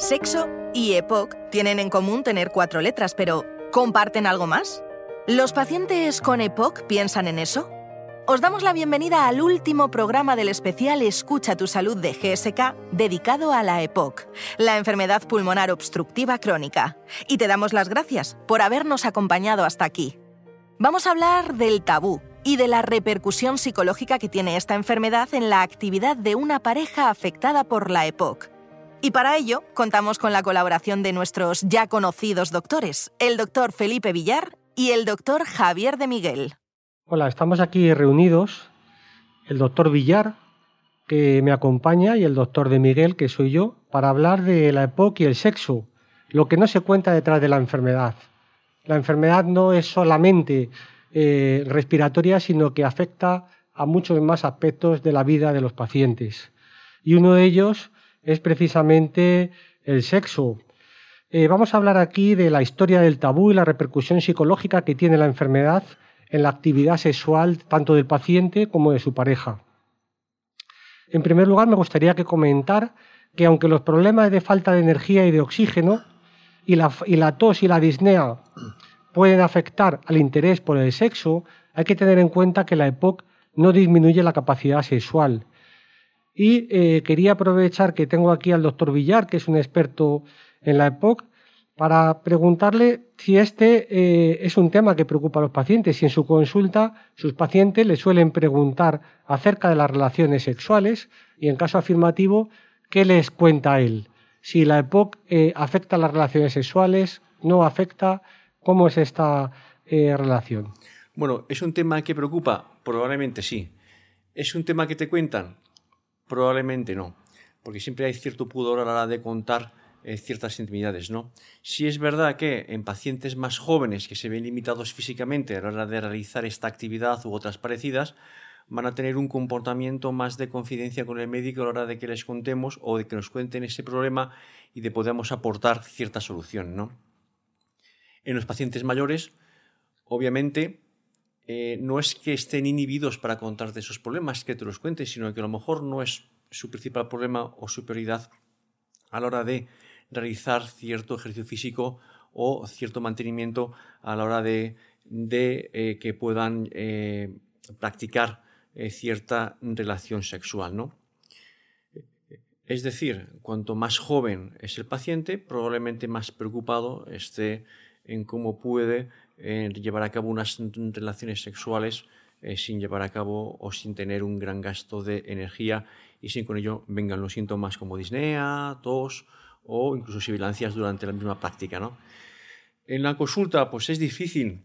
Sexo y EPOC tienen en común tener cuatro letras, pero ¿comparten algo más? ¿Los pacientes con EPOC piensan en eso? Os damos la bienvenida al último programa del especial Escucha tu salud de GSK dedicado a la EPOC, la enfermedad pulmonar obstructiva crónica. Y te damos las gracias por habernos acompañado hasta aquí. Vamos a hablar del tabú y de la repercusión psicológica que tiene esta enfermedad en la actividad de una pareja afectada por la EPOC. Y para ello contamos con la colaboración de nuestros ya conocidos doctores, el doctor Felipe Villar y el doctor Javier de Miguel. Hola, estamos aquí reunidos, el doctor Villar, que me acompaña, y el doctor de Miguel, que soy yo, para hablar de la EPOC y el sexo, lo que no se cuenta detrás de la enfermedad. La enfermedad no es solamente eh, respiratoria, sino que afecta a muchos más aspectos de la vida de los pacientes. Y uno de ellos es precisamente el sexo. Eh, vamos a hablar aquí de la historia del tabú y la repercusión psicológica que tiene la enfermedad en la actividad sexual tanto del paciente como de su pareja. En primer lugar, me gustaría que comentar que aunque los problemas de falta de energía y de oxígeno y la, y la tos y la disnea pueden afectar al interés por el sexo, hay que tener en cuenta que la EPOC no disminuye la capacidad sexual y eh, quería aprovechar que tengo aquí al doctor Villar, que es un experto en la EPOC, para preguntarle si este eh, es un tema que preocupa a los pacientes, si en su consulta sus pacientes le suelen preguntar acerca de las relaciones sexuales y en caso afirmativo, ¿qué les cuenta él? Si la EPOC eh, afecta las relaciones sexuales, no afecta, ¿cómo es esta relación? Bueno, ¿es un tema que preocupa? Probablemente sí. ¿Es un tema que te cuentan? Probablemente no, porque siempre hay cierto pudor a la hora de contar eh, ciertas intimidades, ¿no? Si es verdad que en pacientes más jóvenes que se ven limitados físicamente a la hora de realizar esta actividad u otras parecidas, van a tener un comportamiento más de confidencia con el médico a la hora de que les contemos o de que nos cuenten ese problema y de podamos aportar cierta solución, ¿no? En los pacientes mayores, obviamente, eh, no es que estén inhibidos para contarte esos problemas, que te los cuenten, sino que a lo mejor no es su principal problema o su prioridad a la hora de realizar cierto ejercicio físico o cierto mantenimiento a la hora de, eh, que puedan eh, practicar cierta relación sexual. ¿no? Es decir, cuanto más joven es el paciente, probablemente más preocupado esté en cómo puede llevar a cabo unas relaciones sexuales eh, sin llevar a cabo o sin tener un gran gasto de energía y sin con ello vengan los síntomas como disnea, tos o incluso sibilancias durante la misma práctica. ¿no? En la consulta pues es difícil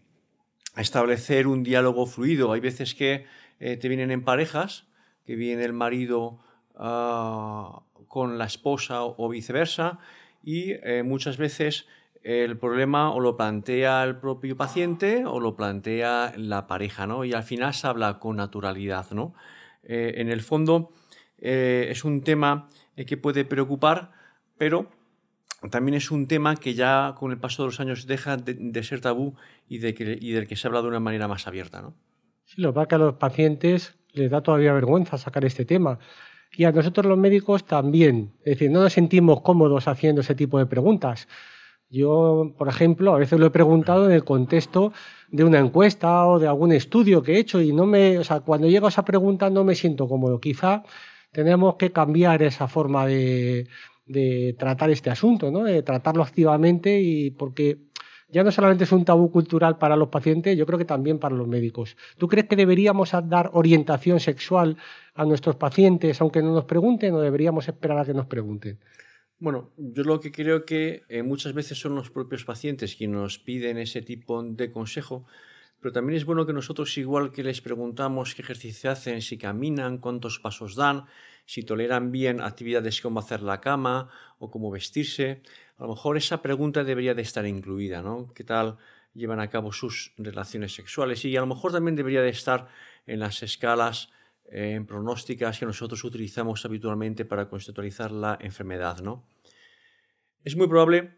establecer un diálogo fluido. Hay veces que eh, te vienen en parejas, que viene el marido ah, con la esposa o viceversa y eh, muchas veces el problema o lo plantea el propio paciente o lo plantea la pareja, ¿no? Y al final se habla con naturalidad, ¿no? Eh, en el fondo eh, es un tema eh, que puede preocupar, pero también es un tema que ya con el paso de los años deja de, ser tabú y, de que, y del que se habla de una manera más abierta, ¿no? Sí, lo que que a los pacientes les da todavía vergüenza sacar este tema. Y a nosotros los médicos también. Es decir, no nos sentimos cómodos haciendo ese tipo de preguntas. Yo, por ejemplo, a veces lo he preguntado en el contexto de una encuesta o de algún estudio que he hecho y no me, o sea, cuando llego a esa pregunta no me siento cómodo. Quizá tenemos que cambiar esa forma de, tratar este asunto, ¿no? de tratarlo activamente y porque ya no solamente es un tabú cultural para los pacientes, yo creo que también para los médicos. ¿Tú crees que deberíamos dar orientación sexual a nuestros pacientes aunque no nos pregunten o deberíamos esperar a que nos pregunten? Bueno, yo lo que creo que eh, muchas veces son los propios pacientes quienes nos piden ese tipo de consejo, pero también es bueno que nosotros, igual que les preguntamos qué ejercicio hacen, si caminan, cuántos pasos dan, si toleran bien actividades como hacer la cama o cómo vestirse, a lo mejor esa pregunta debería de estar incluida, ¿no? ¿Qué tal llevan a cabo sus relaciones sexuales? Y a lo mejor también debería de estar en las escalas en pronósticas que nosotros utilizamos habitualmente para conceptualizar la enfermedad. ¿no? Es muy probable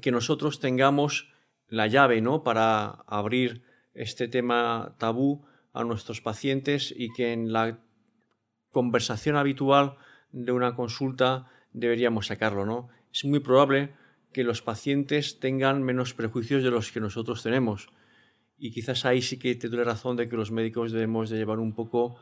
que nosotros tengamos la llave ¿no? para abrir este tema tabú a nuestros pacientes y que en la conversación habitual de una consulta deberíamos sacarlo, ¿no? es muy probable que los pacientes tengan menos prejuicios de los que nosotros tenemos. Y quizás ahí sí que te doy razón de que los médicos debemos de llevar un poco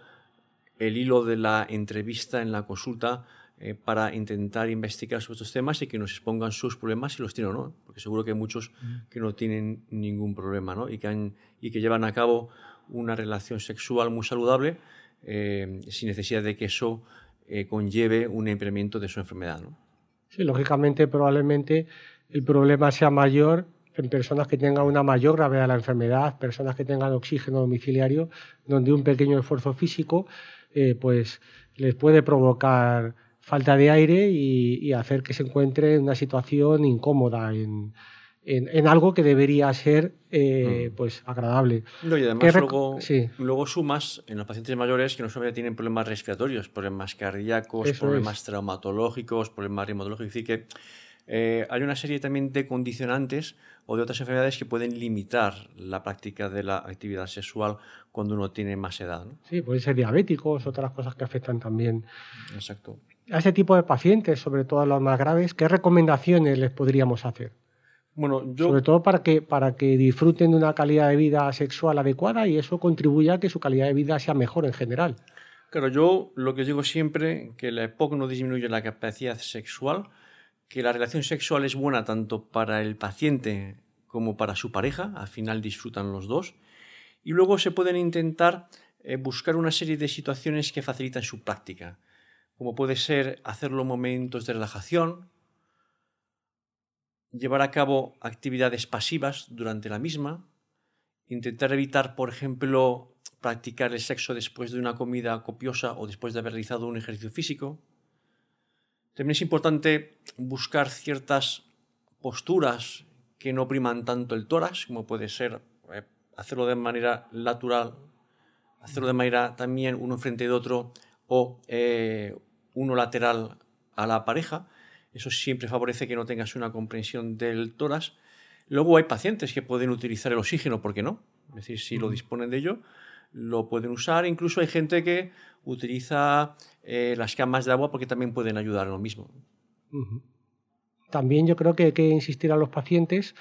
el hilo de la entrevista en la consulta eh, para intentar investigar sobre estos temas y que nos expongan sus problemas si los tienen o no, porque seguro que hay muchos que no tienen ningún problema ¿no? y, que han, y que llevan a cabo una relación sexual muy saludable eh, sin necesidad de que eso eh, conlleve un incremento de su enfermedad. ¿no? Sí, lógicamente, probablemente el problema sea mayor en personas que tengan una mayor gravedad de la enfermedad, personas que tengan oxígeno domiciliario, donde un pequeño esfuerzo físico pues les puede provocar falta de aire y, hacer que se encuentre en una situación incómoda, en, algo que debería ser eh, mm. pues agradable. y además luego, luego, sumas en los pacientes mayores que no solamente tienen problemas respiratorios, problemas cardíacos, problemas traumatológicos, problemas reumatológicos, es decir, que eh, hay una serie también de condicionantes o de otras enfermedades que pueden limitar la práctica de la actividad sexual cuando uno tiene más edad. Sí, pueden ser diabéticos, otras cosas que afectan también. Exacto a ese tipo de pacientes, sobre todo a los más graves, ¿qué recomendaciones les podríamos hacer? Bueno, yo... Sobre todo para que, para que disfruten de una calidad de vida sexual adecuada y eso contribuya a que su calidad de vida sea mejor en general. Claro, yo lo que digo siempre, que la EPOC no disminuye la capacidad sexual, que la relación sexual es buena tanto para el paciente como para su pareja, al final disfrutan los dos, y luego se pueden intentar eh, buscar una serie de situaciones que facilitan su práctica como puede ser hacerlo momentos de relajación, llevar a cabo actividades pasivas durante la misma, intentar evitar, por ejemplo, practicar el sexo después de una comida copiosa o después de haber realizado un ejercicio físico. También es importante buscar ciertas posturas que no priman tanto el tórax, como puede ser eh, hacerlo de manera natural, hacerlo de manera también uno frente de otro o eh, uno lateral a la pareja. Eso siempre favorece que no tengas una comprensión del tórax. Luego hay pacientes que pueden utilizar el oxígeno, ¿por qué no? Es decir, si lo disponen de ello, lo pueden usar. Incluso hay gente que utiliza eh, las camas de agua porque también pueden ayudar en lo mismo. También yo creo que hay que insistir a los pacientes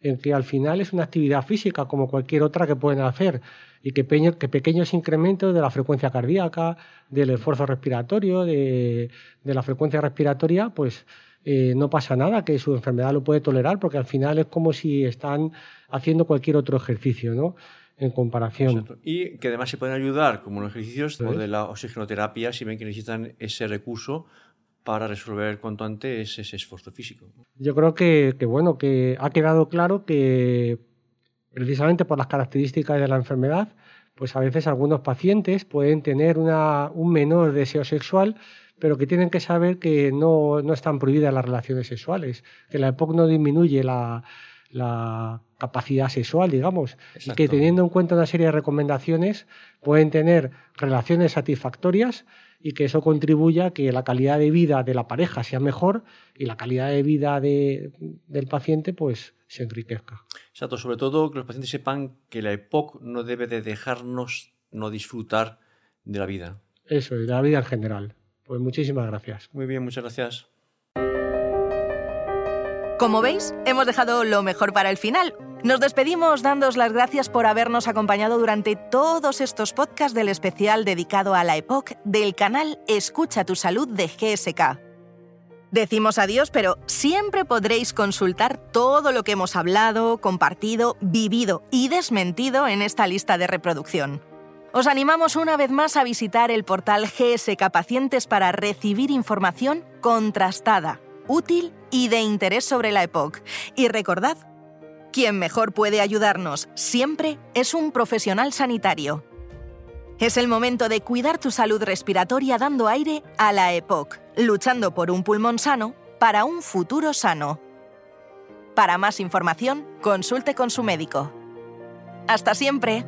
en que al final es una actividad física como cualquier otra que pueden hacer y que, pequeños incrementos de la frecuencia cardíaca, del esfuerzo respiratorio, de, la frecuencia respiratoria, pues eh, no pasa nada, que su enfermedad lo puede tolerar, porque al final es como si están haciendo cualquier otro ejercicio, ¿no? En comparación. Y que además se pueden ayudar, como los ejercicios de la oxigenoterapia, si ven que necesitan ese recurso para resolver cuanto antes ese esfuerzo físico. Yo creo que, bueno, que ha quedado claro que precisamente por las características de la enfermedad, pues a veces algunos pacientes pueden tener un menor deseo sexual, pero que tienen que saber que no, están prohibidas las relaciones sexuales, que la EPOC no disminuye la, capacidad sexual, digamos, y que teniendo en cuenta una serie de recomendaciones pueden tener relaciones satisfactorias y que eso contribuya a que la calidad de vida de la pareja sea mejor y la calidad de vida del paciente pues se enriquezca. Exacto, sobre todo que los pacientes sepan que la EPOC no debe de dejarnos no disfrutar de la vida. Eso, de la vida en general. Pues muchísimas gracias. Muy bien, muchas gracias. Como veis, hemos dejado lo mejor para el final. Nos despedimos dándos las gracias por habernos acompañado durante todos estos podcasts del especial dedicado a la EPOC del canal Escucha tu Salud de GSK. Decimos adiós, pero siempre podréis consultar todo lo que hemos hablado, compartido, vivido y desmentido en esta lista de reproducción. Os animamos una vez más a visitar el portal GSK Pacientes para recibir información contrastada útil y de interés sobre la EPOC. Y recordad, quien mejor puede ayudarnos siempre es un profesional sanitario. Es el momento de cuidar tu salud respiratoria dando aire a la EPOC, luchando por un pulmón sano para un futuro sano. Para más información, consulte con su médico. ¡Hasta siempre!